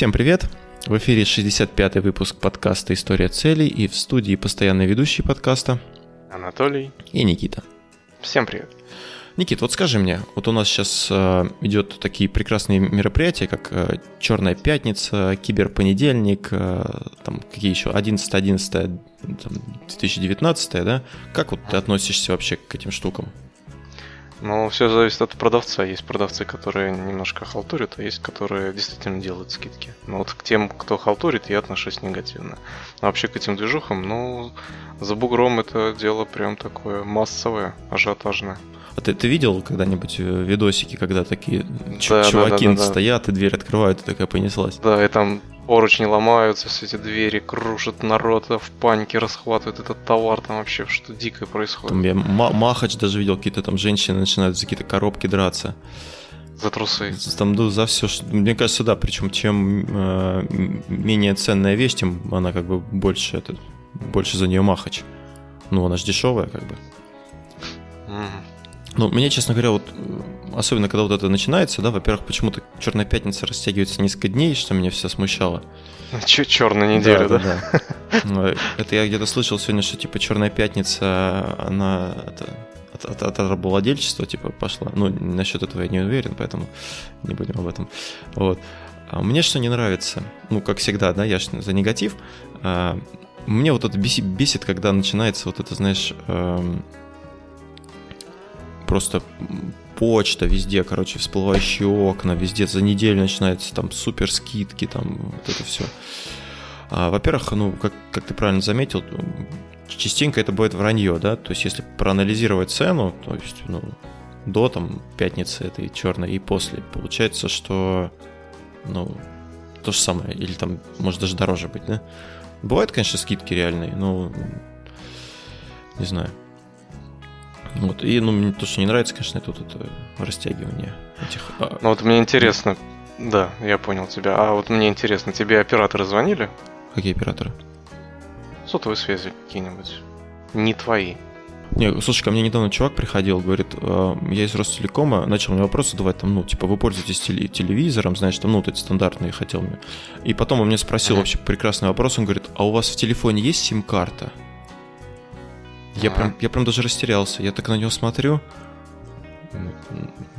Всем привет! В эфире 65-й выпуск подкаста «История целей» и в студии постоянный ведущий подкаста Анатолий и Никита. Всем привет! Никит, вот скажи мне, вот у нас сейчас э, идет такие прекрасные мероприятия, как э, Черная пятница, Киберпонедельник, э, там какие еще, 11-11, 2019, да? Как вот ты относишься вообще к этим штукам? Ну, все зависит от продавца. Есть продавцы, которые немножко халтурят, а есть, которые действительно делают скидки. Но вот к тем, кто халтурит, я отношусь негативно. А вообще к этим движухам, ну, за бугром это дело прям такое массовое, ажиотажное. А ты, ты видел когда-нибудь э, видосики, когда такие да, чуваки да, да, да, стоят и дверь открывают, и такая понеслась? Да, и там поручни ломаются, все эти двери крушат народ, в панике расхватывают этот товар, там вообще что дикое происходит. Там я Махач даже видел, какие-то там женщины начинают за какие-то коробки драться. За трусы. Там ну, за все, что... Мне кажется, да, причем чем э, менее ценная вещь, тем она как бы больше, это, больше за нее махач. Ну, она же дешевая, как бы. Mm. Ну, мне, честно говоря, вот особенно когда вот это начинается, да, во-первых, почему-то Черная пятница растягивается несколько дней, что меня все смущало. Че черная неделя, да? Да, да. Ну, это я где-то слышал сегодня, что типа Черная пятница, она от, от, от рабовладельчества типа пошла. Ну, насчет этого я не уверен, поэтому не будем об этом. Вот. А мне что не нравится, ну, как всегда, да, я же за негатив. А, мне вот это бесит, бесит, когда начинается вот это, знаешь, эм, просто почта везде, короче, всплывающие окна, везде за неделю начинается там супер скидки, там вот это все. А, во-первых, ну, как, как ты правильно заметил, частенько это будет вранье, да, то есть если проанализировать цену, то есть, ну, до там пятницы этой черной и после, получается, что, ну, то же самое, или там, может, даже дороже быть, да. Бывают, конечно, скидки реальные, но не знаю. Вот. И ну, мне то, что не нравится, конечно, это вот это растягивание этих. А, ну вот мне интересно. Да, я понял тебя. А вот мне интересно, тебе операторы звонили? Какие операторы? Сотовые связи какие-нибудь. Не твои. Не, слушай, ко мне недавно чувак приходил, говорит, «А, я из Ростелекома, начал мне вопросы задавать, там, ну, типа, вы пользуетесь телевизором, знаешь, там, ну, вот эти стандартные хотел мне. И потом он мне спросил ага. вообще прекрасный вопрос, он говорит, а у вас в телефоне есть сим-карта? Я, прям, я прям даже растерялся. Я так на него смотрю.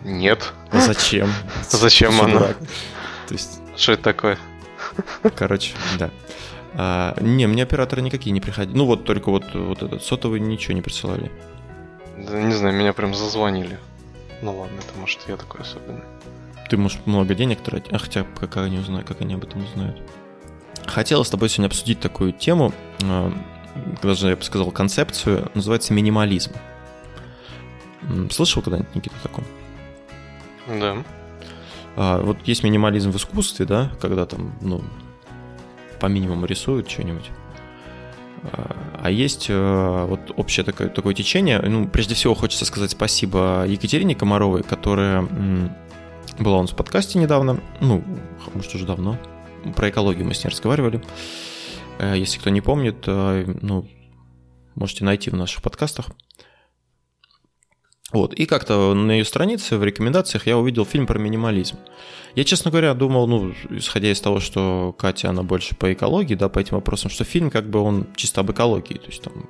Нет. А зачем? Зачем она? То есть... Что это такое? Короче, да. А, не, мне операторы никакие не приходили. Ну вот только вот, вот этот сотовый ничего не присылали. Да не знаю, меня прям зазвонили. Ну ладно, это может я такой особенный. Ты, может, много денег тратить? А хотя, как они узнают, как они об этом узнают? Хотела с тобой сегодня обсудить такую тему. Даже я бы сказал, концепцию, называется минимализм. Слышал когда-нибудь, Никита, о таком? Да. А, вот есть минимализм в искусстве, да, когда там, ну, по минимуму рисуют что-нибудь. А, а есть э, вот общее такое, такое течение. Ну, прежде всего хочется сказать спасибо Екатерине Комаровой, которая была у нас в подкасте недавно, ну, может, уже давно. Про экологию мы с ней разговаривали. Э, если кто не помнит, э, ну, можете найти в наших подкастах. Вот, и как-то на ее странице в рекомендациях я увидел фильм про минимализм. Я, честно говоря, думал, ну, исходя из того, что Катя, она больше по экологии, да, по этим вопросам, что фильм как бы он чисто об экологии, то есть там,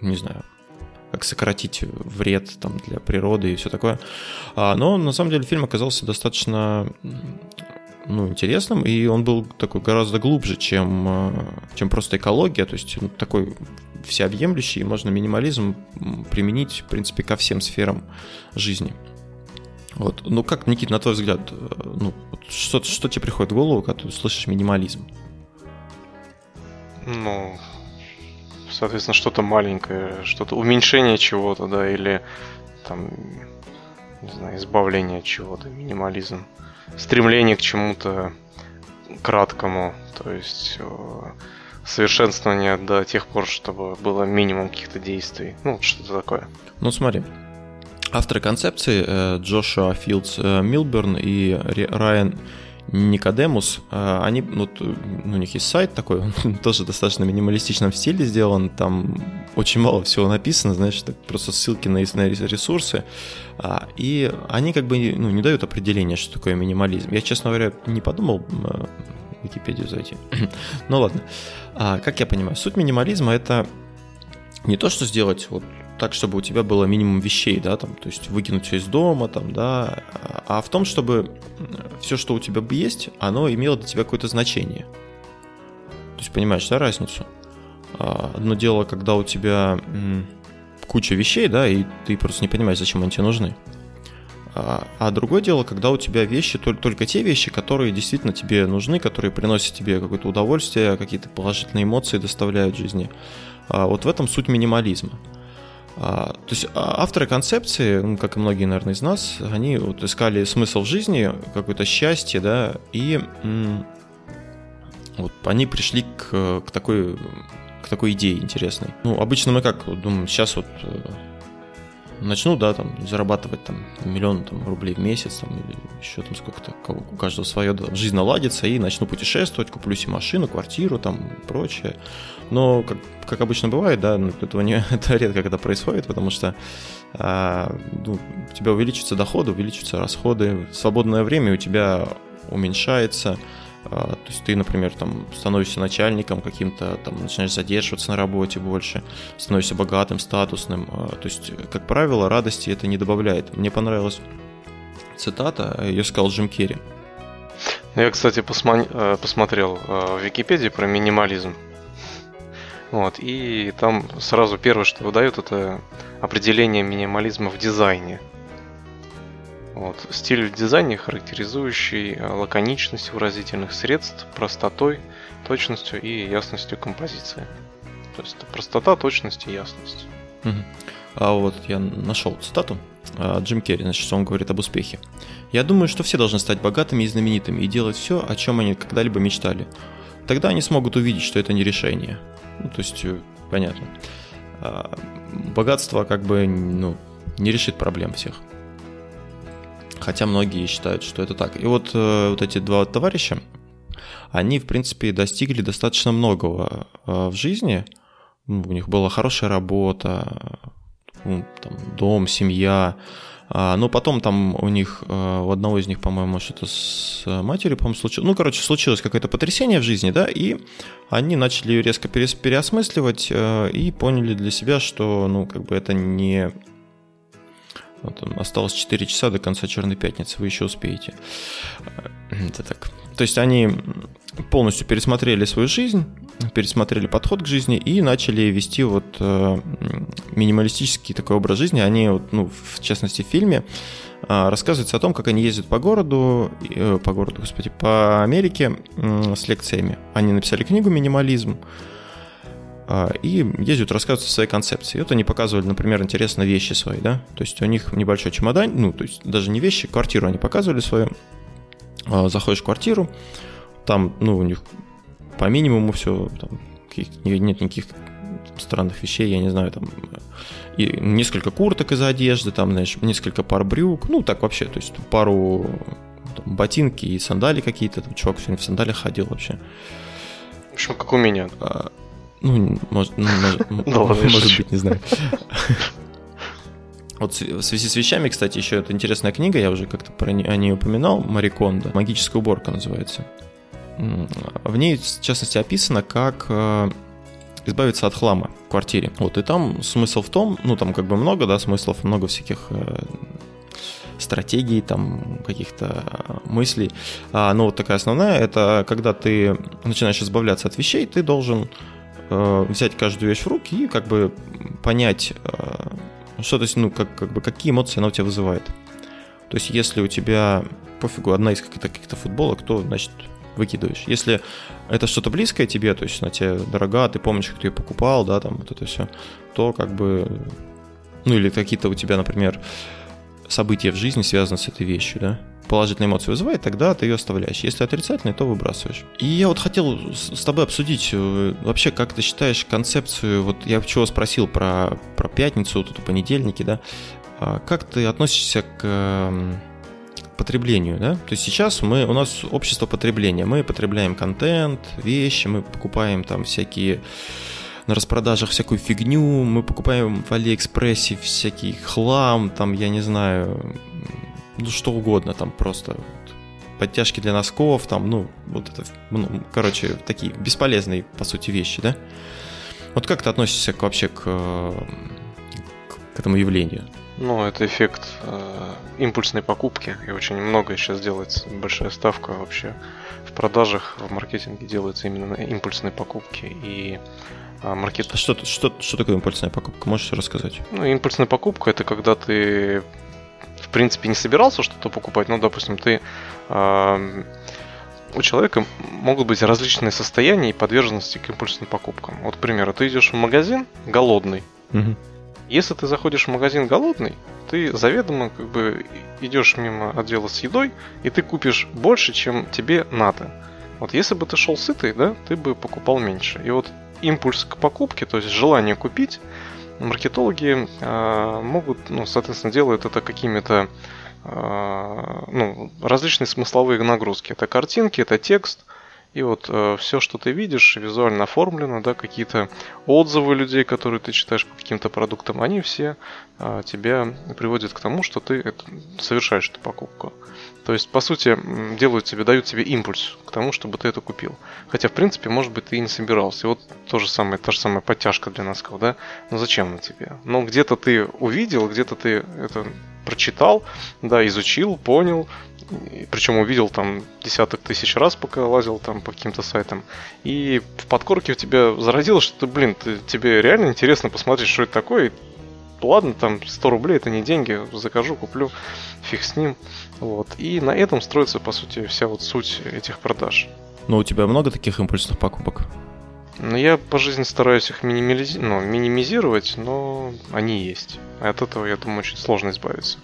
не знаю, как сократить вред там, для природы и все такое. А, но на самом деле фильм оказался достаточно ну, интересным, и он был такой гораздо глубже, чем, э, чем просто экология, то есть он такой всеобъемлющий, и можно минимализм применить, в принципе, ко всем сферам жизни. Вот. Ну как, Никит, на твой взгляд, э, ну, что, что тебе приходит в голову, когда ты слышишь минимализм? Ну, соответственно, что-то маленькое, что-то уменьшение чего-то, да, или там, не знаю, избавление от чего-то, минимализм стремление к чему-то краткому, то есть э, совершенствование до тех пор, чтобы было минимум каких-то действий. Ну, что-то такое. Ну, смотри. Авторы концепции э, Джошуа Филдс э, Милберн и Райан Никодемус, они, вот, у них есть сайт такой, он тоже достаточно минималистичном стиле сделан, там очень мало всего написано, так просто ссылки на, на ресурсы, и они как бы ну, не дают определения, что такое минимализм. Я, честно говоря, не подумал в Википедию зайти. ну ладно. А, как я понимаю, суть минимализма это не то, что сделать вот так, чтобы у тебя было минимум вещей, да, там, то есть выкинуть все из дома, там, да, а в том, чтобы все, что у тебя есть, оно имело для тебя какое-то значение. То есть понимаешь, да, разницу? А, одно дело, когда у тебя куча вещей, да, и ты просто не понимаешь, зачем они тебе нужны. А, а другое дело, когда у тебя вещи, только те вещи, которые действительно тебе нужны, которые приносят тебе какое-то удовольствие, какие-то положительные эмоции доставляют в жизни. А, вот в этом суть минимализма. То есть авторы концепции, ну, как и многие, наверное, из нас, они вот искали смысл в жизни, какое-то счастье, да, и вот они пришли к, к такой к такой идее интересной. Ну, обычно мы как думаем, сейчас вот э, начну, да, там, зарабатывать там миллион там, рублей в месяц, там, или еще там сколько-то, у каждого свое, да, жизнь наладится, и начну путешествовать, куплю себе машину, квартиру, там, прочее. Но, как, как обычно бывает, да, ну, этого не, это редко когда происходит, потому что а, ну, у тебя увеличиваются доходы, увеличиваются расходы, свободное время у тебя уменьшается, то есть ты, например, там становишься начальником каким-то, там начинаешь задерживаться на работе больше, становишься богатым, статусным. А, то есть, как правило, радости это не добавляет. Мне понравилась цитата, ее сказал Джим Керри. Ну, я, кстати, посма- э, посмотрел э, в Википедии про минимализм. Вот, и там сразу первое, что выдают, это определение минимализма в дизайне. Вот. Стиль в дизайне, характеризующий э, лаконичность выразительных средств, простотой, точностью и ясностью композиции. То есть простота, точность и ясность. Угу. А вот я нашел цитату. А, Джим Керри, значит, он говорит об успехе. «Я думаю, что все должны стать богатыми и знаменитыми и делать все, о чем они когда-либо мечтали. Тогда они смогут увидеть, что это не решение». Ну, то есть, э, понятно. А, богатство как бы ну, не решит проблем всех хотя многие считают, что это так. И вот, э, вот эти два товарища, они, в принципе, достигли достаточно многого э, в жизни. Ну, у них была хорошая работа, ну, там, дом, семья. А, но потом там у них, э, у одного из них, по-моему, что-то с матерью, по-моему, случилось. Ну, короче, случилось какое-то потрясение в жизни, да, и они начали ее резко переосмысливать и поняли для себя, что, ну, как бы это не вот, осталось 4 часа до конца Черной Пятницы, вы еще успеете. Это так. То есть они полностью пересмотрели свою жизнь, пересмотрели подход к жизни и начали вести вот э, минималистический такой образ жизни. Они, вот, ну, в частности, в фильме э, рассказывается о том, как они ездят по городу, э, по городу, господи, по Америке э, с лекциями. Они написали книгу «Минимализм», и ездят рассказывать о своей концепции. И вот они показывали, например, интересные вещи свои, да, то есть у них небольшой чемодан, ну, то есть даже не вещи, квартиру они показывали свою. А, заходишь в квартиру, там, ну, у них по минимуму все, там, нет никаких странных вещей, я не знаю, там, и несколько курток из одежды, там, знаешь, несколько пар брюк, ну, так вообще, то есть пару там, ботинки и сандали какие-то, там, чувак сегодня в сандалиях ходил вообще. В общем, как у меня. А, ну, может, ну, может, может быть, не знаю. Вот в связи с вещами, кстати, еще это интересная книга, я уже как-то про не, о ней упоминал, Мари Кондо, «Магическая уборка» называется. В ней, в частности, описано, как э, избавиться от хлама в квартире. Вот, и там смысл в том, ну, там как бы много, да, смыслов, много всяких э, стратегий, там, каких-то мыслей. А, но вот такая основная, это когда ты начинаешь избавляться от вещей, ты должен э, взять каждую вещь в руки и как бы понять, э, что то есть, ну, как, как бы, какие эмоции она у тебя вызывает. То есть, если у тебя пофигу, одна из каких-то каких футболок, то, значит, выкидываешь. Если это что-то близкое тебе, то есть она тебе дорога, ты помнишь, как ты ее покупал, да, там вот это все, то как бы, ну или какие-то у тебя, например, события в жизни связаны с этой вещью, да, положительные эмоции вызывает, тогда ты ее оставляешь. Если отрицательные, то выбрасываешь. И я вот хотел с тобой обсудить э, вообще, как ты считаешь концепцию, вот я чего спросил про, про пятницу, эту понедельники, да, а как ты относишься к потреблению, да? То есть сейчас мы, у нас общество потребления, мы потребляем контент, вещи, мы покупаем там всякие на распродажах всякую фигню, мы покупаем в Алиэкспрессе всякий хлам, там, я не знаю, ну что угодно, там просто подтяжки для носков, там, ну, вот это, ну, короче, такие бесполезные, по сути, вещи, да? Вот как ты относишься к, вообще к, к этому явлению? Ну, это эффект э, импульсной покупки, и очень многое сейчас делается, большая ставка вообще в продажах, в маркетинге делается именно на импульсные покупки, и а, маркет... А что, что, что такое импульсная покупка? Можешь рассказать? Ну, импульсная покупка это когда ты принципе не собирался что-то покупать, ну, допустим, ты э, у человека могут быть различные состояния и подверженности к импульсным покупкам. Вот, к примеру, ты идешь в магазин голодный. Угу. Если ты заходишь в магазин голодный, ты заведомо как бы идешь мимо отдела с едой, и ты купишь больше, чем тебе надо. Вот если бы ты шел сытый, да, ты бы покупал меньше. И вот импульс к покупке, то есть желание купить, маркетологи э, могут, ну, соответственно, делают это какими-то э, ну, различные смысловые нагрузки. Это картинки, это текст, и вот э, все, что ты видишь, визуально оформлено, да, какие-то отзывы людей, которые ты читаешь по каким-то продуктам, они все э, тебя приводят к тому, что ты это, совершаешь эту покупку. То есть, по сути, делают тебе, дают тебе импульс к тому, чтобы ты это купил. Хотя, в принципе, может быть, ты и не собирался. И вот то же самое, та же самая подтяжка для носков, да? Ну зачем она тебе? Ну, где-то ты увидел, где-то ты это прочитал, да, изучил, понял, причем увидел там десяток тысяч раз, пока лазил там по каким-то сайтам. И в подкорке у тебя заразилось, что, блин, ты, тебе реально интересно посмотреть, что это такое. И, ладно, там 100 рублей это не деньги, закажу, куплю, фиг с ним. Вот. И на этом строится, по сути, вся вот суть этих продаж. Но у тебя много таких импульсных покупок? Ну, я по жизни стараюсь их минимизи... ну, минимизировать, но они есть. И от этого, я думаю, очень сложно избавиться.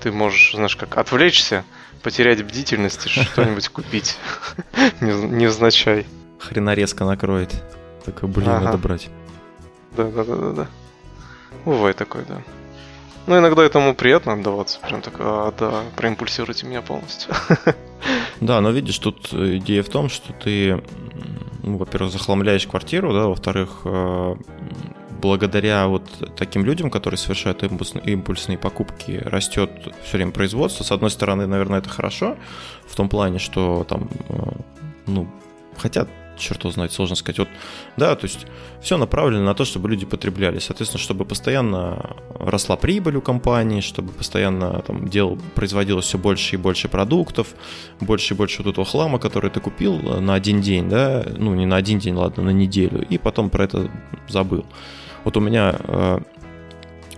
Ты можешь, знаешь, как отвлечься, потерять бдительность и что-нибудь купить. Невзначай. резко накроет. Так, блин, надо брать. Да-да-да-да-да. Бывает такое, да. Ну, иногда этому приятно отдаваться. Прям так, а, да, проимпульсируйте меня полностью. Да, но видишь, тут идея в том, что ты, ну, во-первых, захламляешь квартиру, да, во-вторых, э, благодаря вот таким людям, которые совершают импульсные покупки, растет все время производство. С одной стороны, наверное, это хорошо, в том плане, что там, э, ну, хотят черт его сложно сказать. Вот, да, то есть все направлено на то, чтобы люди потребляли. Соответственно, чтобы постоянно росла прибыль у компании, чтобы постоянно там дел, производилось все больше и больше продуктов, больше и больше вот этого хлама, который ты купил на один день, да, ну не на один день, ладно, на неделю, и потом про это забыл. Вот у меня э,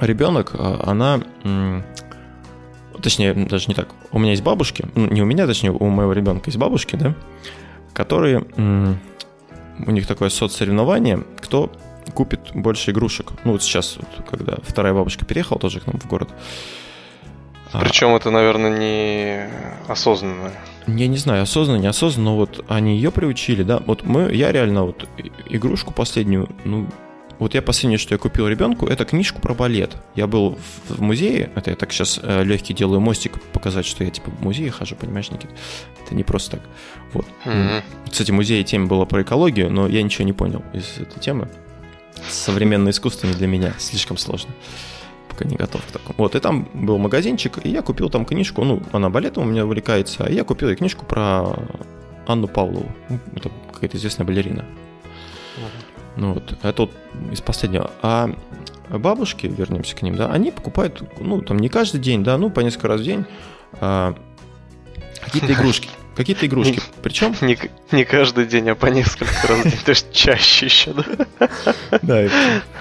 ребенок, э, она точнее, даже не так. У меня есть бабушки, ну, не у меня, точнее, у моего ребенка есть бабушки, да, которые у них такое соцсоревнование, кто купит больше игрушек. Ну вот сейчас, вот, когда вторая бабушка переехала тоже к нам в город. Причем а, это, наверное, не осознанно. Я не знаю, осознанно, неосознанно, но вот они ее приучили, да. Вот мы, я реально вот игрушку последнюю, ну, вот я последнее, что я купил ребенку, это книжку про балет. Я был в музее, это я так сейчас э, легкий делаю мостик, показать, что я типа в музее хожу, понимаешь, Никит? Это не просто так. Вот. Mm-hmm. Кстати, музей тема была про экологию, но я ничего не понял из этой темы. Современное искусство не для меня, слишком сложно. Пока не готов к такому. Вот, и там был магазинчик, и я купил там книжку, ну, она балетом у меня увлекается, а я купил ей книжку про Анну Павлову. Это какая-то известная балерина. Ну вот, это вот из последнего. А бабушки, вернемся к ним, да, они покупают, ну, там не каждый день, да, ну, по несколько раз в день а, какие-то игрушки. Какие-то игрушки. Причем... Не, не каждый день, а по несколько раз в день. То есть чаще еще, да? Да,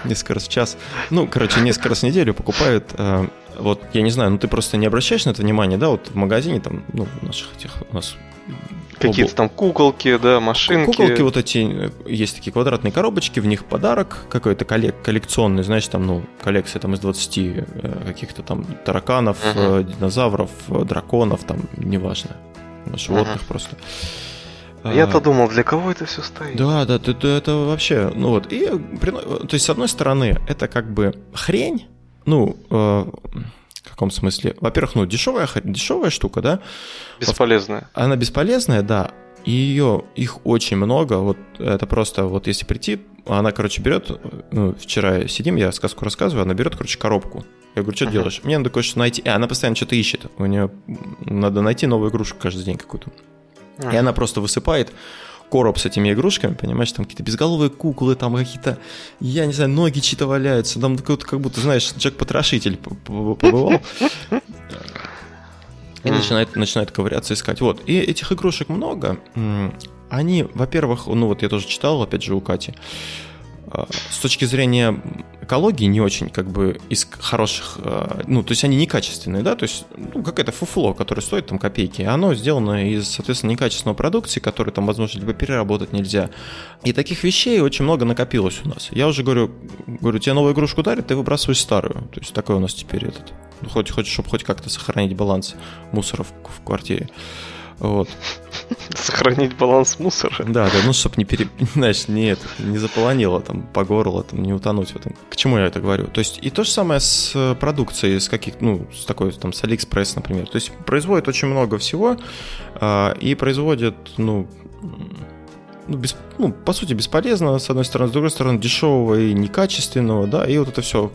несколько раз в час. Ну, короче, несколько раз в неделю покупают а, вот, я не знаю, ну ты просто не обращаешь на это внимание, да, вот в магазине там, ну, наших этих, у нас Какие-то там куколки, да, машинки. Куколки вот эти, есть такие квадратные коробочки, в них подарок какой-то коллек, коллекционный, знаешь, там, ну, коллекция там из 20 э, каких-то там тараканов, uh-huh. динозавров, э, драконов, там, неважно, животных uh-huh. просто. Я-то а, думал, для кого это все стоит? Да, да, это, это вообще, ну вот, и, то есть, с одной стороны, это как бы хрень, ну, в каком смысле? Во-первых, ну, дешевая, дешевая штука, да? Бесполезная. Она бесполезная, да. и ее, их очень много, вот это просто, вот если прийти, она, короче, берет, ну, вчера сидим, я сказку рассказываю, она берет, короче, коробку. Я говорю, что uh-huh. делаешь? Мне надо кое-что найти. И она постоянно что-то ищет. У нее надо найти новую игрушку каждый день какую-то. Uh-huh. И она просто высыпает короб с этими игрушками, понимаешь, там какие-то безголовые куклы, там какие-то, я не знаю, ноги чьи-то валяются, там как будто, знаешь, Джек-потрошитель побывал. И начинает, начинает ковыряться, искать. Вот. И этих игрушек много. Они, во-первых, ну вот я тоже читал, опять же, у Кати, с точки зрения экологии не очень как бы из хороших, а, ну, то есть они некачественные, да, то есть ну, какое-то фуфло, которое стоит там копейки, оно сделано из, соответственно, некачественной продукции, которую там, возможно, либо переработать нельзя. И таких вещей очень много накопилось у нас. Я уже говорю, говорю, тебе новую игрушку дарят, ты выбрасываешь старую. То есть такой у нас теперь этот, ну, хоть, хоть чтобы хоть как-то сохранить баланс мусора в, в квартире. Вот. Сохранить баланс мусора. Да, да, ну, чтобы не пере... Знаешь, не, не заполонило там по горло, там, не утонуть в этом. К чему я это говорю? То есть и то же самое с э, продукцией, с каких, ну, с такой, там, с Алиэкспресс, например. То есть производят очень много всего э, и производят, ну, ну, без, ну, по сути, бесполезно, с одной стороны, с другой стороны, дешевого и некачественного, да, и вот это все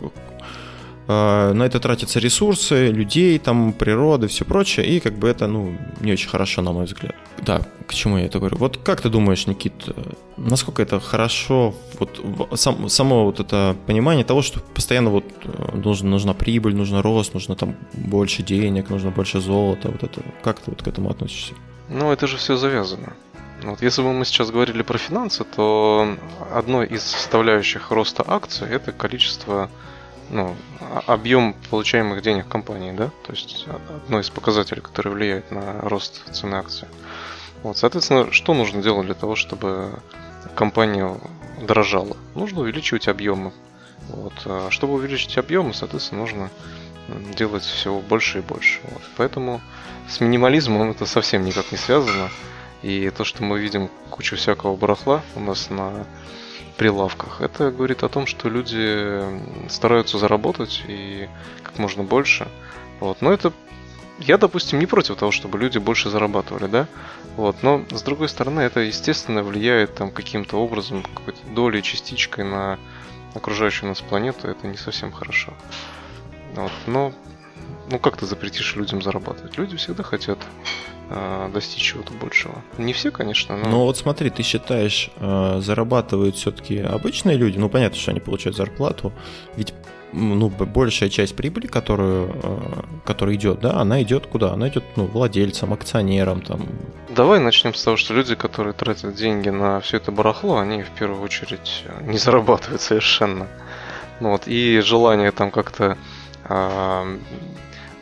на это тратятся ресурсы, людей, там, природы, все прочее, и как бы это, ну, не очень хорошо, на мой взгляд. Да, к чему я это говорю? Вот как ты думаешь, Никит, насколько это хорошо, вот сам, само вот это понимание того, что постоянно вот э, нужна, нужна прибыль, нужно рост, нужно там больше денег, нужно больше золота, вот это, как ты вот к этому относишься? Ну, это же все завязано. Вот если бы мы сейчас говорили про финансы, то одной из составляющих роста акций это количество ну, объем получаемых денег компании, да, то есть одно из показателей, который влияет на рост цены акций. Вот, соответственно, что нужно делать для того, чтобы компания дорожала? Нужно увеличивать объемы. Вот. А чтобы увеличить объемы, соответственно, нужно делать всего больше и больше. Вот. Поэтому с минимализмом это совсем никак не связано. И то, что мы видим кучу всякого барахла у нас на прилавках. Это говорит о том, что люди стараются заработать и как можно больше. Вот. Но это я, допустим, не против того, чтобы люди больше зарабатывали, да, вот, но с другой стороны, это, естественно, влияет там каким-то образом, какой-то долей, частичкой на окружающую нас планету, это не совсем хорошо. Вот, но, ну как ты запретишь людям зарабатывать? Люди всегда хотят достичь чего-то большего. Не все, конечно, но... Ну вот смотри, ты считаешь, э, зарабатывают все-таки обычные люди, ну понятно, что они получают зарплату, ведь ну, большая часть прибыли, которую, э, которая идет, да, она идет куда? Она идет ну, владельцам, акционерам. Там. Давай начнем с того, что люди, которые тратят деньги на все это барахло, они в первую очередь не зарабатывают совершенно. Ну, вот, и желание там как-то э,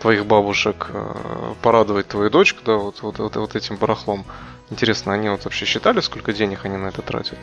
твоих бабушек э, порадовать твою дочку, да, вот, вот, вот, вот этим барахлом. Интересно, они вот вообще считали, сколько денег они на это тратят?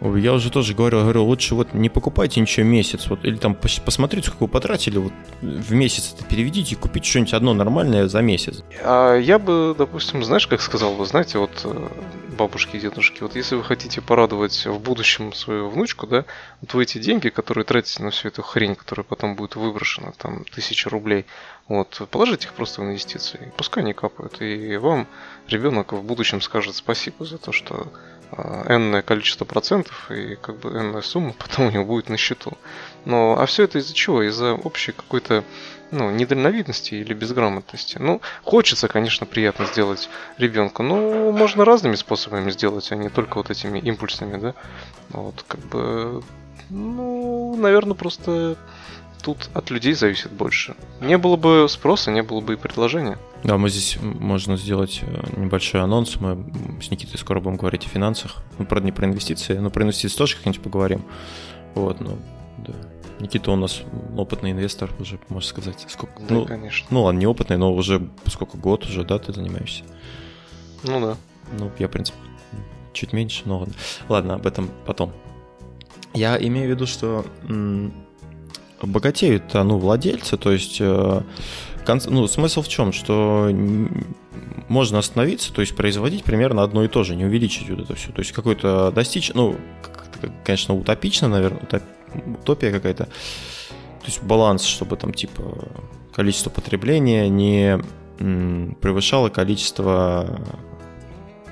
Я уже тоже говорил, говорю, лучше вот не покупайте ничего месяц, вот, или там посмотрите, сколько вы потратили, вот в месяц это переведите и купите что-нибудь одно нормальное за месяц. А я бы, допустим, знаешь, как сказал, вы знаете, вот э, бабушки и дедушки, вот если вы хотите порадовать в будущем свою внучку, да, вот вы эти деньги, которые тратите на всю эту хрень, которая потом будет выброшена, там, тысяча рублей, вот, положите их просто в инвестиции, пускай они капают, и вам ребенок в будущем скажет спасибо за то, что энное количество процентов и как бы энная сумма потом у него будет на счету. Но, а все это из-за чего? Из-за общей какой-то ну, недальновидности или безграмотности. Ну, хочется, конечно, приятно сделать ребенку, но можно разными способами сделать, а не только вот этими импульсными, да. Вот, как бы, ну, наверное, просто тут от людей зависит больше. Не было бы спроса, не было бы и предложения. Да, мы здесь можно сделать э, небольшой анонс. Мы с Никитой скоро будем говорить о финансах. Ну, правда, не про инвестиции, но про инвестиции тоже как-нибудь поговорим. Вот, ну, да. Никита у нас опытный инвестор, уже, можно сказать. Сколько? Да, ну, конечно. Ну, ладно, не опытный, но уже сколько год уже, да, ты занимаешься? Ну да. Ну, я, в принципе, чуть меньше, но ладно. Ладно, об этом потом. Я имею в виду, что богатеют ну, владельцы, то есть э, ну, смысл в чем, что можно остановиться, то есть производить примерно одно и то же, не увеличить вот это все. То есть какой-то достичь, ну, конечно, утопично, наверное, утопия какая-то. То есть баланс, чтобы там типа количество потребления не превышало количество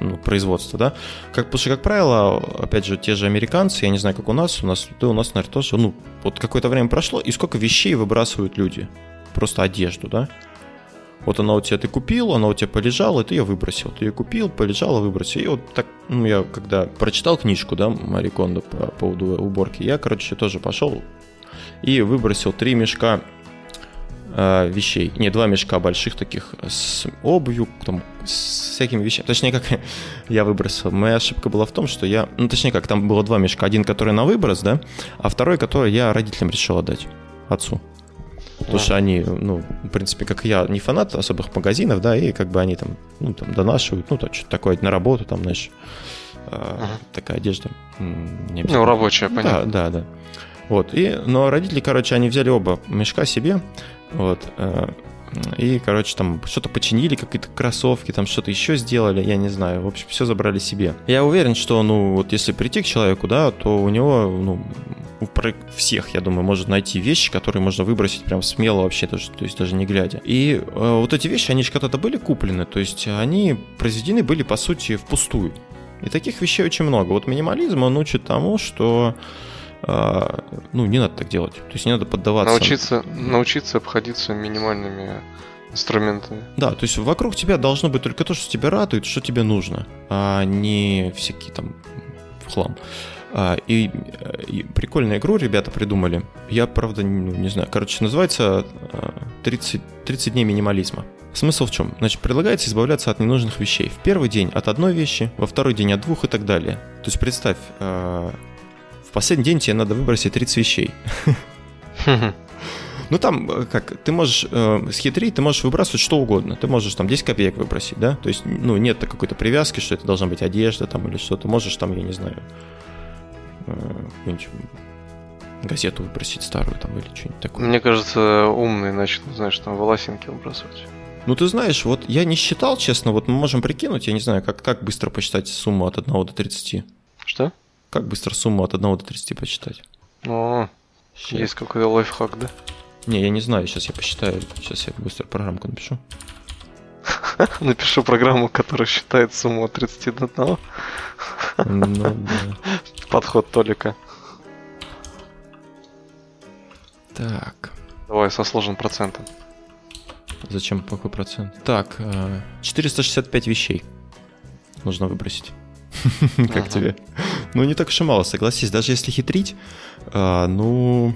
ну, производства, да, как, потому что, как правило, опять же, те же американцы, я не знаю, как у нас, у нас, да, у нас, наверное, тоже, ну, вот какое-то время прошло, и сколько вещей выбрасывают люди, просто одежду, да, вот она у тебя, ты купил, она у тебя полежала, и ты ее выбросил. Ты ее купил, полежала, выбросил. И вот так, ну, я когда прочитал книжку, да, Мари Кондо по поводу уборки, я, короче, тоже пошел и выбросил три мешка э, вещей. Не, два мешка больших таких с обувью, там, с всякими вещами. Точнее, как я выбросил. Моя ошибка была в том, что я... Ну, точнее, как там было два мешка. Один, который на выброс, да, а второй, который я родителям решил отдать. Отцу. Потому что они, ну, в принципе, как я, не фанат особых магазинов, да, и как бы они там, ну, там донашивают, ну, что-то такое на работу, там, знаешь, uh-huh. такая одежда. Не ну, рабочая, понятно. Да, да, да. Вот, и, но родители, короче, они взяли оба мешка себе, вот, э, и, короче, там что-то починили, какие-то кроссовки, там что-то еще сделали, я не знаю. В общем, все забрали себе. Я уверен, что, ну, вот если прийти к человеку, да, то у него, ну, у всех, я думаю, может найти вещи, которые можно выбросить прям смело вообще, то есть даже не глядя. И э, вот эти вещи, они же когда-то были куплены, то есть они произведены были, по сути, впустую. И таких вещей очень много. Вот минимализм, он учит тому, что ну, не надо так делать. То есть не надо поддаваться. Научиться, научиться обходиться минимальными инструментами. Да, то есть вокруг тебя должно быть только то, что тебя радует, что тебе нужно, а не всякие там хлам. А, и, и прикольную игру ребята придумали. Я, правда, не, не знаю. Короче, называется 30, а, 30 дней минимализма. Смысл в чем? Значит, предлагается избавляться от ненужных вещей. В первый день от одной вещи, во второй день от двух и так далее. То есть представь, а, последний день тебе надо выбросить 30 вещей. Ну там, э, как, ты можешь э, схитрить, ты можешь выбрасывать что угодно. Ты можешь там 10 копеек выбросить, да? То есть, ну, нет какой-то привязки, что это должна быть одежда там или что-то. Можешь там, я не знаю, э, газету выбросить старую там или что-нибудь такое. Мне кажется, умные начнут, знаешь, там волосинки выбрасывать. Ну, ты знаешь, вот я не считал, честно, вот мы можем прикинуть, я не знаю, как, как быстро посчитать сумму от 1 до 30. Что? Как быстро сумму от 1 до 30 посчитать? О, Сейчас. есть какой-то лайфхак, да? Не, я не знаю, сейчас я посчитаю, сейчас я быстро программку напишу. Напишу программу, которая считает сумму от 30 до 1. Ну, да. Подход Толика. Так. Давай со сложным процентом. Зачем какой процент? Так, 465 э, вещей нужно выбросить. Как тебе? Ну, не так уж и мало, согласись. Даже если хитрить, э, ну...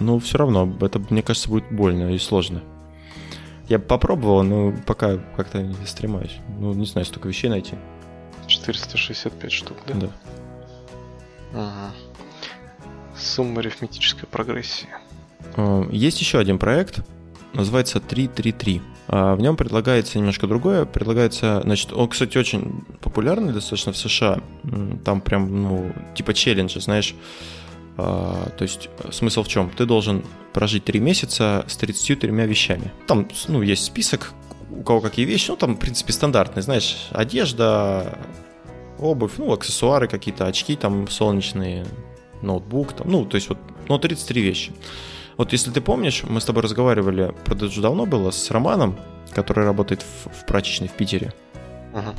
Ну, все равно, это, мне кажется, будет больно и сложно. Я попробовал, но пока как-то не стремаюсь. Ну, не знаю, столько вещей найти. 465 штук, да? Да. Ага. Сумма арифметической прогрессии. Э, есть еще один проект, называется 333. А, в нем предлагается немножко другое. Предлагается, значит, он, кстати, очень популярный достаточно в США. Там прям, ну, типа челленджи, знаешь. А, то есть смысл в чем? Ты должен прожить 3 месяца с 33 вещами. Там, ну, есть список, у кого какие вещи. Ну, там, в принципе, стандартные, знаешь, одежда, обувь, ну, аксессуары какие-то, очки там солнечные, ноутбук, там, ну, то есть вот, ну, 33 вещи. Вот если ты помнишь, мы с тобой разговаривали, правда, уже давно было, с Романом, который работает в, в прачечной в Питере. Uh-huh.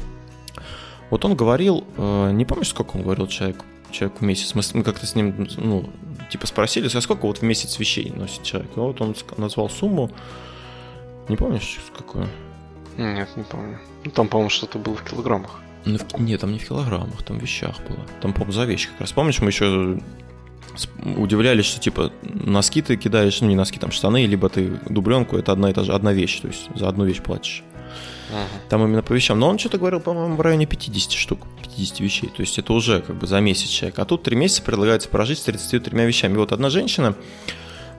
Вот он говорил, э, не помнишь, сколько он говорил человек, человек в месяц? Мы, мы как-то с ним, ну, типа спросили, а сколько вот в месяц вещей носит человек? И вот он назвал сумму. Не помнишь, какую? Нет, не помню. Ну, там, по-моему, что-то было в килограммах. Ну, в... Нет, там не в килограммах, там в вещах было. Там, по-моему, за вещи как раз. Помнишь, мы еще удивлялись, что типа носки ты кидаешь, ну не носки, там штаны, либо ты дубленку, это одна и та же одна вещь, то есть за одну вещь платишь. Там именно по вещам. Но он что-то говорил, по-моему, в районе 50 штук, 50 вещей. То есть это уже как бы за месяц человек. А тут 3 месяца предлагается прожить с 33 вещами. И вот одна женщина,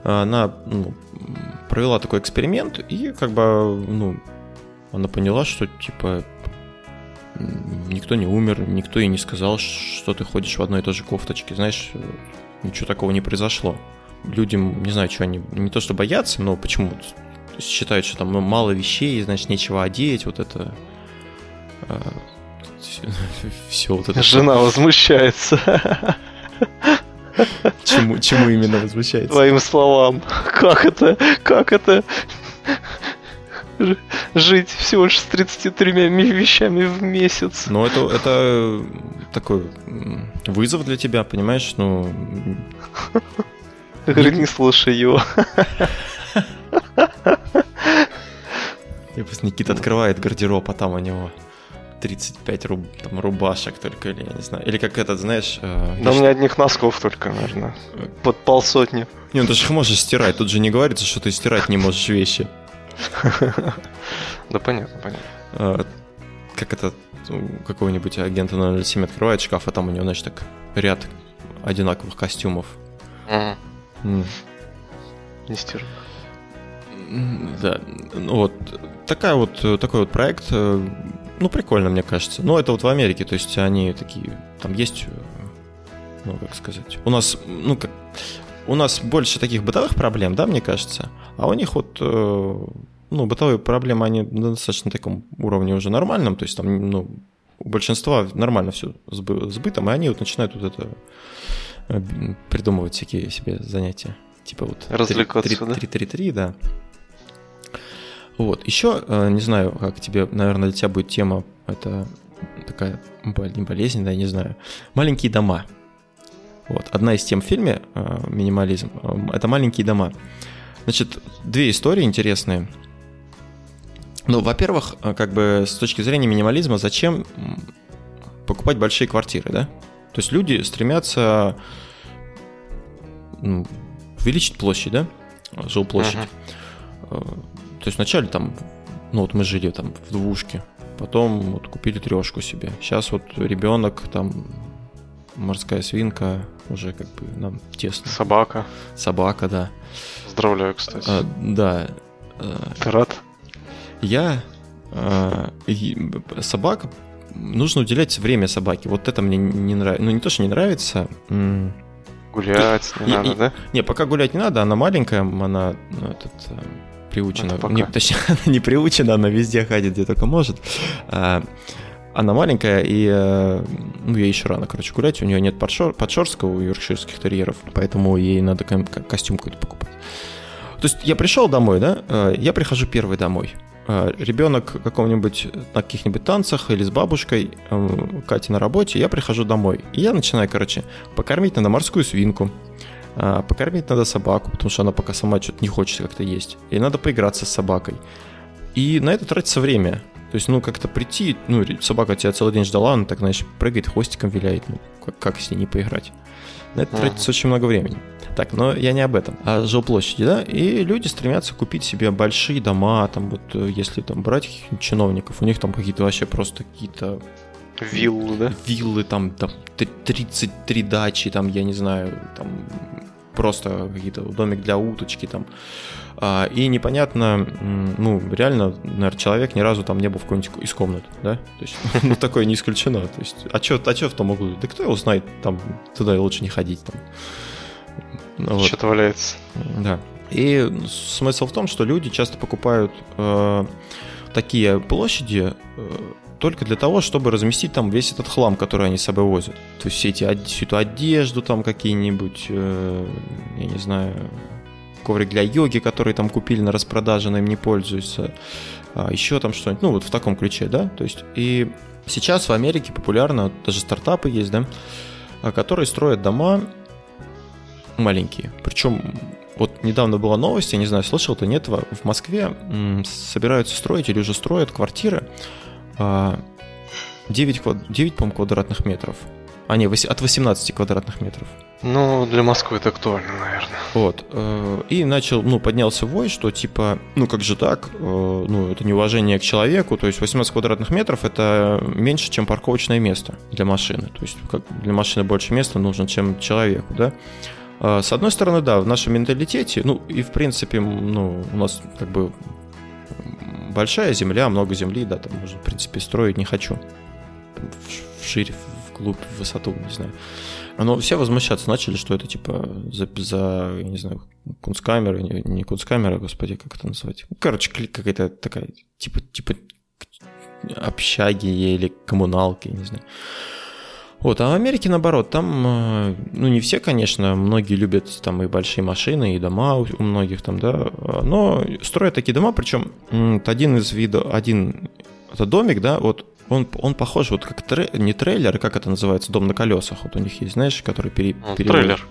она ну, провела такой эксперимент, и как бы, ну, она поняла, что типа никто не умер, никто ей не сказал, что ты ходишь в одной и той же кофточке. Знаешь, ничего такого не произошло. Людям, не знаю, что они, не то что боятся, но почему считают, что там мало вещей, значит, нечего одеть, вот это... Э, все вот это... Жена возмущается. Чему, чему именно возмущается? Твоим словам. Как это? Как это? Жить всего лишь с 33 вещами в месяц. Ну, это, это такой вызов для тебя, понимаешь? Ну... Говорит, не слушай его. И просто Никита открывает гардероб, а там у него 35 руб, там, рубашек только, или я не знаю. Или как этот, знаешь... Э, да у меня одних носков только, наверное. Под полсотни. Не, ну ты же их можешь стирать. Тут же не говорится, что ты стирать не можешь вещи. Да понятно, понятно. А, как это какого-нибудь агента 007 открывает шкаф, а там у него, значит, так ряд одинаковых костюмов. Не стираю. Да, ну вот такая вот, такой вот проект, э, ну, прикольно, мне кажется. Но это вот в Америке, то есть они такие, там есть, ну, как сказать, у нас, ну, как, у нас больше таких бытовых проблем, да, мне кажется, а у них вот, э, ну, бытовые проблемы, они на достаточно таком уровне уже нормальном, то есть там, ну, у большинства нормально все с бытом, и они вот начинают вот это э, придумывать всякие себе занятия. Типа вот... Развлекаться, 3, 3, да? 3-3-3, да. Вот. Еще, э, не знаю, как тебе, наверное, для тебя будет тема, это такая не болезнь, да, я не знаю. Маленькие дома. Вот. Одна из тем в фильме э, «Минимализм» — это маленькие дома. Значит, две истории интересные. Ну, во-первых, э, как бы с точки зрения минимализма, зачем покупать большие квартиры, да? То есть люди стремятся ну, увеличить площадь, да, жилплощадь. Uh-huh. То есть вначале там, ну вот мы жили там в двушке, потом вот купили трешку себе. Сейчас вот ребенок там морская свинка, уже как бы нам тесно. Собака. Собака, да. Поздравляю, кстати. А, да. Ты рад? Я а, собака нужно уделять время собаке. Вот это мне не нравится. Ну, не то, что не нравится. Гулять не надо, и, да? Не, пока гулять не надо, она маленькая, она ну, этот, приучена. Не, точнее, она не приучена, она везде ходит, где только может. А, она маленькая, и э, ну, ей еще рано, короче, гулять. У нее нет подшор, подшорского у йоркширских терьеров, поэтому ей надо костюм какой-то покупать. То есть я пришел домой, да, э, я прихожу первый домой. Э, Ребенок каком-нибудь на каких-нибудь танцах или с бабушкой, Катя на работе, я прихожу домой. И я начинаю, короче, покормить надо морскую свинку, покормить надо собаку, потому что она пока сама что-то не хочет как-то есть. И надо поиграться с собакой. И на это тратится время. То есть, ну, как-то прийти, ну, собака тебя целый день ждала, она так, знаешь, прыгает, хвостиком виляет. Ну, как, как с ней не поиграть? На это ага. тратится очень много времени. Так, но я не об этом, а жилплощади, да? И люди стремятся купить себе большие дома, там вот, э, если там брать чиновников, у них там какие-то вообще просто какие-то Виллы, да? Виллы, там, там 33 дачи, там, я не знаю, там просто какие-то домик для уточки там. А, и непонятно, ну, реально, наверное, человек ни разу там не был в какой-нибудь из комнат, да? То есть, ну, такое не исключено. То есть, а что а чё в том углу? Да кто его знает, там, туда лучше не ходить. Там. Ну, вот. Что-то валяется. Да. И смысл в том, что люди часто покупают э, такие площади э, только для того, чтобы разместить там весь этот хлам, который они с собой возят. То есть все эти, всю эту одежду там какие-нибудь, э, я не знаю, коврик для йоги, которые там купили на распродаже, но им не пользуются, а еще там что-нибудь, ну вот в таком ключе, да, то есть и сейчас в Америке популярно, даже стартапы есть, да, а, которые строят дома маленькие, причем вот недавно была новость, я не знаю, слышал ты, нет, в Москве собираются строить или уже строят квартиры, 9, квад... 9 по квадратных метров. А, не, от 18 квадратных метров. Ну, для Москвы это актуально, наверное. Вот. Э, и начал, ну, поднялся вой, что типа, ну, как же так, э, ну, это неуважение к человеку, то есть 18 квадратных метров это меньше, чем парковочное место для машины. То есть как для машины больше места нужно, чем человеку, да. Э, с одной стороны, да, в нашем менталитете, ну, и в принципе, ну, у нас как бы большая земля, много земли, да, там можно, в принципе, строить не хочу. В шире, в глубь, в высоту, не знаю. Но все возмущаться начали, что это типа за, за не знаю, кунсткамера, не, не кунсткамера, господи, как это назвать? Короче, какая-то такая, типа, типа общаги или коммуналки, не знаю. Вот, а в Америке наоборот, там, э, ну не все, конечно, многие любят там и большие машины, и дома у многих там, да, но строят такие дома, причем один из видов, один, это домик, да, вот он, он похож вот как трей, не трейлер, как это называется, дом на колесах, вот у них есть, знаешь, который пере, ну, пере... Трейлер.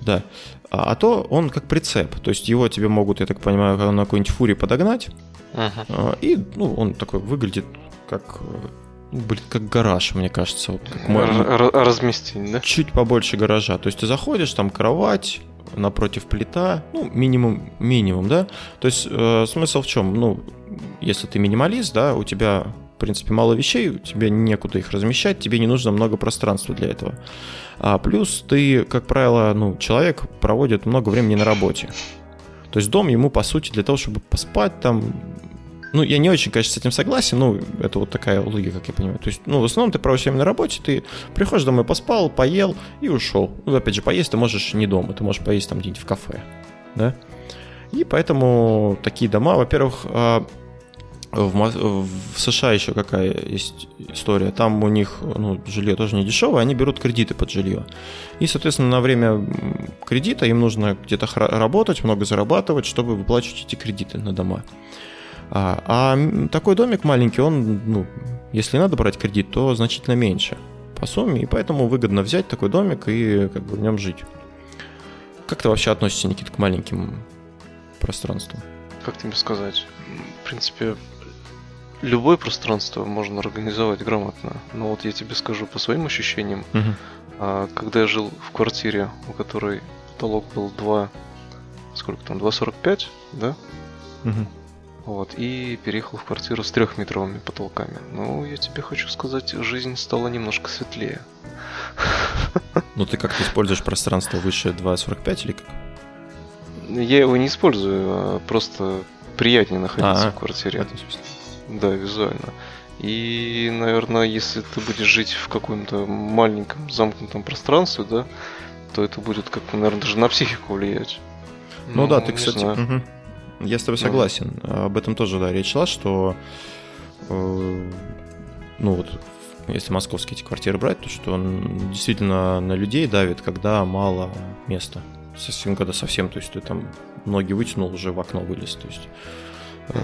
Да. А, а то он как прицеп, то есть его тебе могут, я так понимаю, на какой-нибудь фуре подогнать, uh-huh. и, ну, он такой выглядит как блин, как гараж, мне кажется. Вот, как мой, разместить, да? Чуть побольше гаража. То есть ты заходишь, там кровать, напротив плита, ну, минимум, минимум, да? То есть э, смысл в чем? Ну, если ты минималист, да, у тебя, в принципе, мало вещей, тебе некуда их размещать, тебе не нужно много пространства для этого. А плюс ты, как правило, ну, человек проводит много времени на работе. То есть дом ему, по сути, для того, чтобы поспать, там, ну, я не очень, конечно, с этим согласен, ну, это вот такая логика, как я понимаю. То есть, ну, в основном ты проводишь время на работе, ты приходишь домой, поспал, поел и ушел. Ну, опять же, поесть ты можешь не дома, ты можешь поесть там где-нибудь в кафе, да? И поэтому такие дома, во-первых, а, в, США еще какая есть история. Там у них ну, жилье тоже не дешевое, они берут кредиты под жилье. И, соответственно, на время кредита им нужно где-то работать, много зарабатывать, чтобы выплачивать эти кредиты на дома. А, а такой домик маленький, он, ну, если надо брать кредит, то значительно меньше по сумме, и поэтому выгодно взять такой домик и как бы в нем жить. Как ты вообще относишься, Никит, к маленьким пространствам? Как тебе сказать? В принципе, любое пространство можно организовать грамотно. Но вот я тебе скажу по своим ощущениям. Угу. Когда я жил в квартире, у которой потолок был 2... Сколько там? 2,45, да? Угу. Вот, и переехал в квартиру с трехметровыми потолками. Ну, я тебе хочу сказать, жизнь стала немножко светлее. Ну, ты как-то используешь пространство выше 2,45 или как? Я его не использую, а просто приятнее находиться А-а. в квартире. Да, визуально. И, наверное, если ты будешь жить в каком-то маленьком замкнутом пространстве, да, то это будет как наверное, даже на психику влиять. Ну, ну да, ты, кстати, угу. Я с тобой согласен. Mm. Об этом тоже, да, речь шла, что э, ну вот если московские эти квартиры брать, то что он действительно на людей давит, когда мало места. Совсем, когда совсем, то есть ты там ноги вытянул, уже в окно вылез. То есть, э,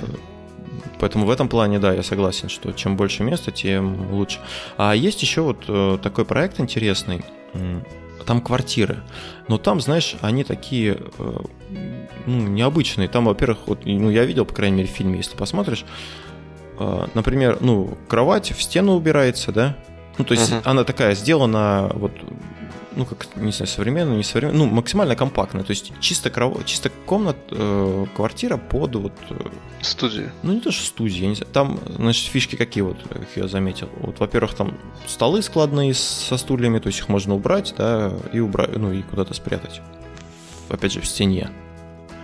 поэтому в этом плане, да, я согласен, что чем больше места, тем лучше. А есть еще вот э, такой проект интересный там квартиры. Но там, знаешь, они такие э, ну, необычные. Там, во-первых, вот, ну, я видел, по крайней мере, в фильме, если посмотришь, э, например, ну, кровать в стену убирается, да? Ну, то есть uh-huh. она такая сделана вот ну, как, не знаю, современную, не современную, ну, максимально компактная. То есть чисто, кров... чисто комната, э, квартира под вот... Э, студию. Ну, не то, что студия, не знаю. Там, значит, фишки какие вот, как я заметил. Вот, во-первых, там столы складные со стульями, то есть их можно убрать, да, и убрать, ну, и куда-то спрятать. Опять же, в стене.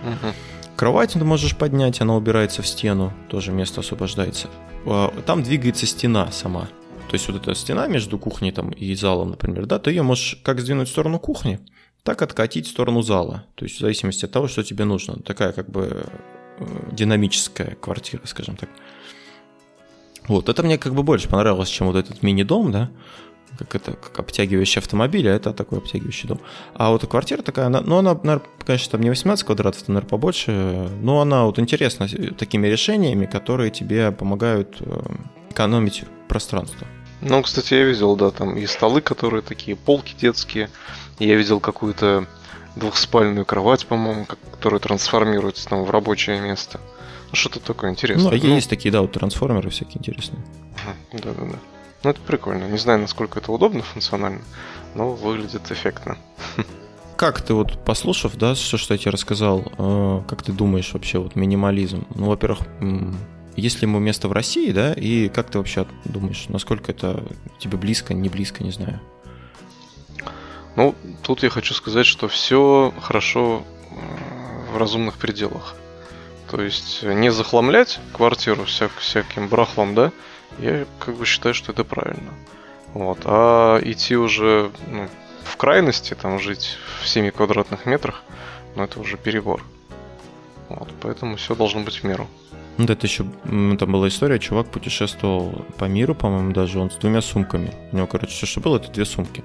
Угу. Кровать ты можешь поднять, она убирается в стену, тоже место освобождается. А, там двигается стена сама. То есть вот эта стена между кухней там, и залом, например, да, ты ее можешь как сдвинуть в сторону кухни, так откатить в сторону зала. То есть в зависимости от того, что тебе нужно. Такая как бы э, динамическая квартира, скажем так. Вот, это мне как бы больше понравилось, чем вот этот мини-дом, да, как это, как обтягивающий автомобиль, а это такой обтягивающий дом. А вот квартира такая, она, ну, она, наверное, конечно, там не 18 квадратов, это, наверное, побольше, но она вот интересна такими решениями, которые тебе помогают э, экономить пространство. Ну, кстати, я видел, да, там и столы, которые такие, полки детские. Я видел какую-то двухспальную кровать, по-моему, которая трансформируется там в рабочее место. Ну, что-то такое интересное. Ну, ну, есть такие, да, вот трансформеры всякие интересные. Да-да-да. Ну, это прикольно. Не знаю, насколько это удобно функционально, но выглядит эффектно. Как ты вот, послушав, да, все, что я тебе рассказал, э, как ты думаешь вообще, вот минимализм? Ну, во-первых, есть ли ему место в России, да, и как ты вообще думаешь, насколько это тебе близко, не близко, не знаю? Ну, тут я хочу сказать, что все хорошо э, в разумных пределах. То есть не захламлять квартиру всяк, всяким брахлом, да, я как бы считаю, что это правильно. Вот. А идти уже ну, в крайности, там жить в 7 квадратных метрах, ну это уже перебор. Вот, поэтому все должно быть в меру. Ну, да, это еще, там была история, чувак путешествовал по миру, по-моему, даже он с двумя сумками. У него, короче, все, что было, это две сумки.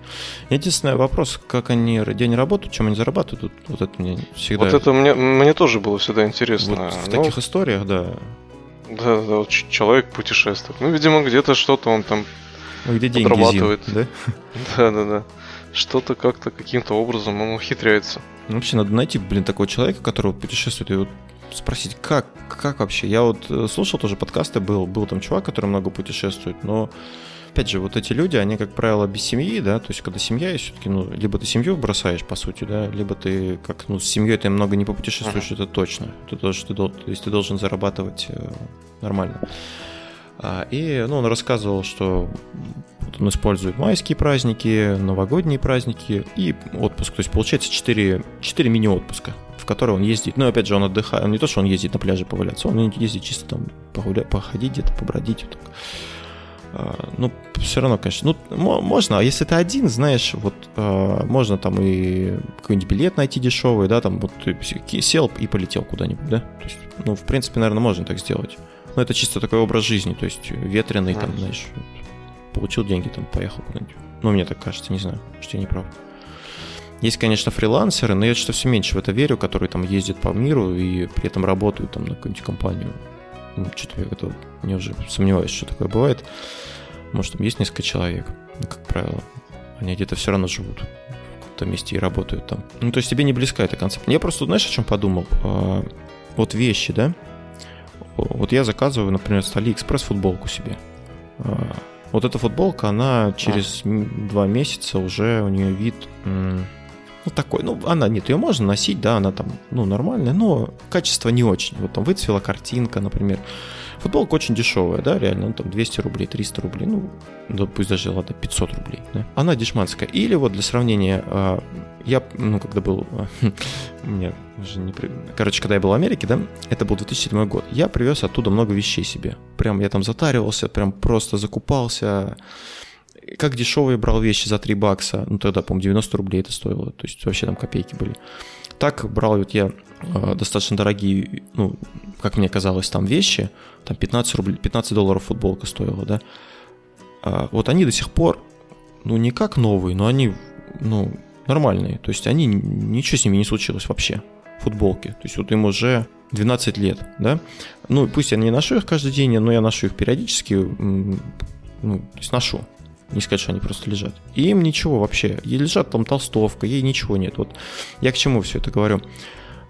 Единственный вопрос, как они, где они работают, чем они зарабатывают, вот, вот это мне всегда... Вот это мне, мне тоже было всегда интересно. Вот в ну, таких историях, да. Да, да, вот человек путешествует. Ну, видимо, где-то что-то он там ну, где деньги подрабатывает. Зин, да? Да, да, да. Что-то как-то каким-то образом он ухитряется. Ну, вообще надо найти, блин, такого человека, который путешествует и вот спросить, как, как вообще? Я вот э, слушал тоже подкасты, был, был там чувак, который много путешествует, но опять же, вот эти люди, они, как правило, без семьи, да, то есть, когда семья есть, все-таки, ну, либо ты семью бросаешь, по сути, да, либо ты, как, ну, с семьей ты много не попутешествуешь, uh-huh. это точно. Это то, что ты, то есть, ты должен зарабатывать э, нормально. А, и, ну, он рассказывал, что он использует майские праздники, новогодние праздники и отпуск. То есть, получается, 4, 4 мини-отпуска в который он ездит. Ну, опять же, он отдыхает. Не то, что он ездит на пляже поваляться, он ездит чисто там погулять, походить где-то, побродить. Вот так. А, ну, все равно, конечно. Ну, можно, а если ты один, знаешь, вот а, можно там и какой-нибудь билет найти дешевый, да, там вот сел и полетел куда-нибудь, да. То есть, ну, в принципе, наверное, можно так сделать. Но это чисто такой образ жизни, то есть ветреный, там, знаешь, получил деньги, там, поехал куда-нибудь. Ну, мне так кажется, не знаю, что я не прав. Есть, конечно, фрилансеры, но я что-то все меньше в это верю, которые там ездят по миру и при этом работают там на какую-нибудь компанию. Ну, что-то я это не уже сомневаюсь, что такое бывает. Может, там есть несколько человек, но, как правило, они где-то все равно живут в каком-то месте и работают там. Ну, то есть тебе не близка эта концепция. Я просто, знаешь, о чем подумал? А, вот вещи, да? Вот я заказываю, например, с AliExpress футболку себе. А, вот эта футболка, она через а. два месяца уже у нее вид ну, такой, ну, она, нет, ее можно носить, да, она там, ну, нормальная, но качество не очень. Вот там выцвела картинка, например. Футболка очень дешевая, да, реально, ну, там 200 рублей, 300 рублей, ну, да, пусть даже, ладно, 500 рублей, да. Она дешманская. Или вот для сравнения, а, я, ну, когда был, у меня уже не... Короче, когда я был в Америке, да, это был 2007 год, я привез оттуда много вещей себе. Прям я там затаривался, прям просто закупался, как дешевые брал вещи за 3 бакса, ну тогда, по-моему, 90 рублей это стоило, то есть вообще там копейки были. Так брал вот я э, достаточно дорогие, ну, как мне казалось, там вещи, там 15, рублей, 15 долларов футболка стоила, да. А вот они до сих пор, ну, не как новые, но они, ну, нормальные, то есть они, ничего с ними не случилось вообще, футболки. То есть вот им уже 12 лет, да. Ну, пусть я не ношу их каждый день, но я ношу их периодически, ну, то есть ношу. Не сказать, что они просто лежат. И им ничего вообще. И лежат там толстовка, ей ничего нет. Вот я к чему все это говорю.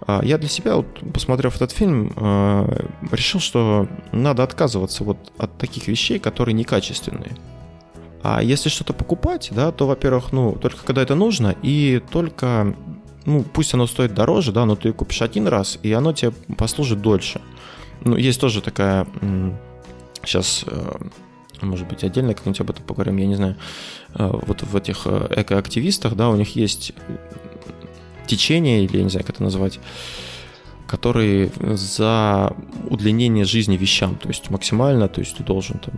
А, я для себя, вот, посмотрев этот фильм, а, решил, что надо отказываться вот от таких вещей, которые некачественные. А если что-то покупать, да, то, во-первых, ну, только когда это нужно, и только, ну, пусть оно стоит дороже, да, но ты купишь один раз, и оно тебе послужит дольше. Ну, есть тоже такая сейчас может быть, отдельно как-нибудь об этом поговорим, я не знаю. Э, вот в этих э, экоактивистах, да, у них есть течение, или я не знаю, как это назвать, которые за удлинение жизни вещам, то есть максимально, то есть ты должен там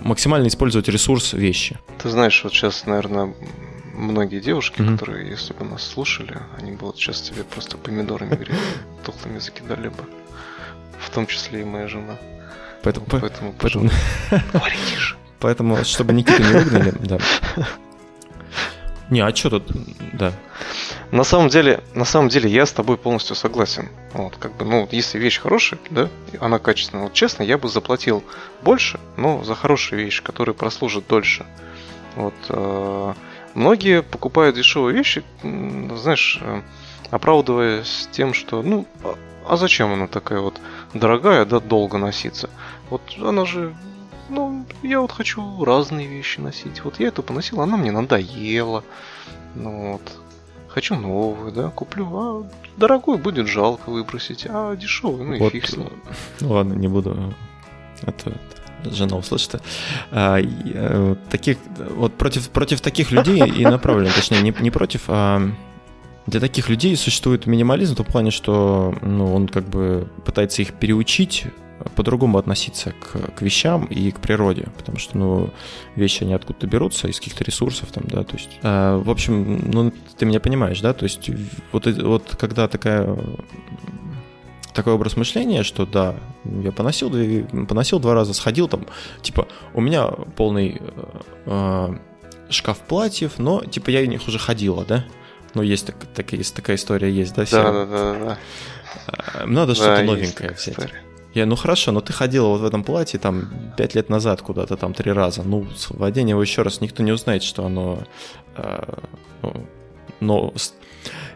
максимально использовать ресурс вещи. Ты знаешь, вот сейчас, наверное, многие девушки, mm-hmm. которые, если бы нас слушали, они бы вот сейчас тебе просто помидорами грели, тухлыми закидали бы. В том числе и моя жена. Поэтому, поэтому, поэтому, поэтому, чтобы Никиту не выгнали, да. Не, а что тут, да. На самом деле, на самом деле, я с тобой полностью согласен. Вот, как бы, ну, если вещь хорошая, да, она качественная, вот честно, я бы заплатил больше, но за хорошие вещи, которые прослужат дольше. Вот, э, многие покупают дешевые вещи, знаешь, э, оправдываясь тем, что, ну, а, а зачем она такая вот дорогая, да, долго носиться? Вот она же ну, я вот хочу разные вещи носить. Вот я эту поносил, она мне надоела. Ну вот. Хочу новую, да, куплю. А дорогой будет жалко выбросить, а дешевый, ну и вот, фиг с ним. Ну ладно, не буду. Это жена услышит. А, а, таких, вот против, против таких людей и направлен, точнее, не, не против, а для таких людей существует минимализм в том плане, что ну, он как бы пытается их переучить по-другому относиться к, к вещам и к природе, потому что, ну, вещи, они откуда-то берутся, из каких-то ресурсов там, да, то есть, э, в общем, ну, ты меня понимаешь, да, то есть, вот, вот когда такая такой образ мышления, что да, я поносил, поносил два раза, сходил там, типа, у меня полный э, шкаф платьев, но, типа, я в них уже ходила, да? Ну, есть, так, так, есть такая история, есть, да? Да, да, да, да. Надо что-то новенькое взять. Я, ну хорошо, но ты ходила вот в этом платье там пять лет назад куда-то там три раза. Ну, в одении его еще раз никто не узнает, что оно... Э, но...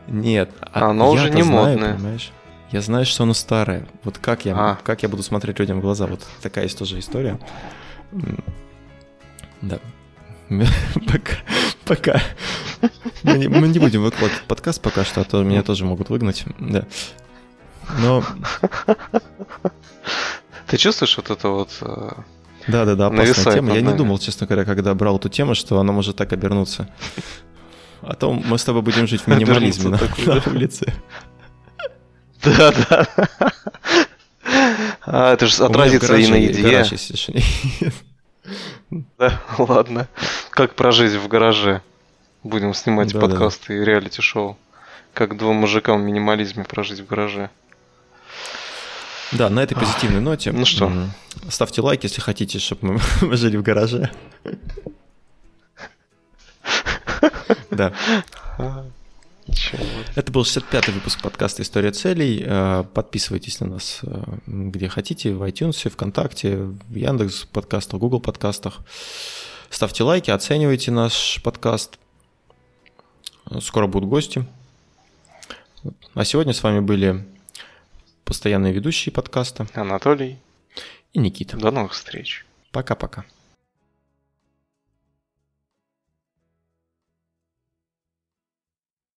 Нет. А оно уже не знаю, модное. Понимаешь? Я знаю, что оно старое. Вот как я, а. как я буду смотреть людям в глаза? Вот такая есть тоже история. Да. пока. Пока. Мы не, мы не будем выкладывать подкаст пока что, а то меня тоже могут выгнать. Да. Но... Ты чувствуешь вот это вот... Да, да, да, опасная тема. Я не думал, честно говоря, когда брал эту тему, что она может так обернуться. А то мы с тобой будем жить в минимализме на, на улице. Да, да. А, это же отразится и на еде. Да, ладно. Как прожить в гараже? Будем снимать да, подкасты да. и реалити-шоу. Как двум мужикам в минимализме прожить в гараже. Да, на этой позитивной ноте. Ну что? Ставьте лайк, если хотите, чтобы мы жили в гараже. Да. Это был 65-й выпуск подкаста «История целей». Э, подписывайтесь на нас э, где хотите, в iTunes, ВКонтакте, в Яндекс подкастах, Google подкастах. Ставьте лайки, оценивайте наш подкаст. Скоро будут гости. А сегодня с вами были постоянные ведущие подкаста Анатолий и Никита. До новых встреч. Пока-пока.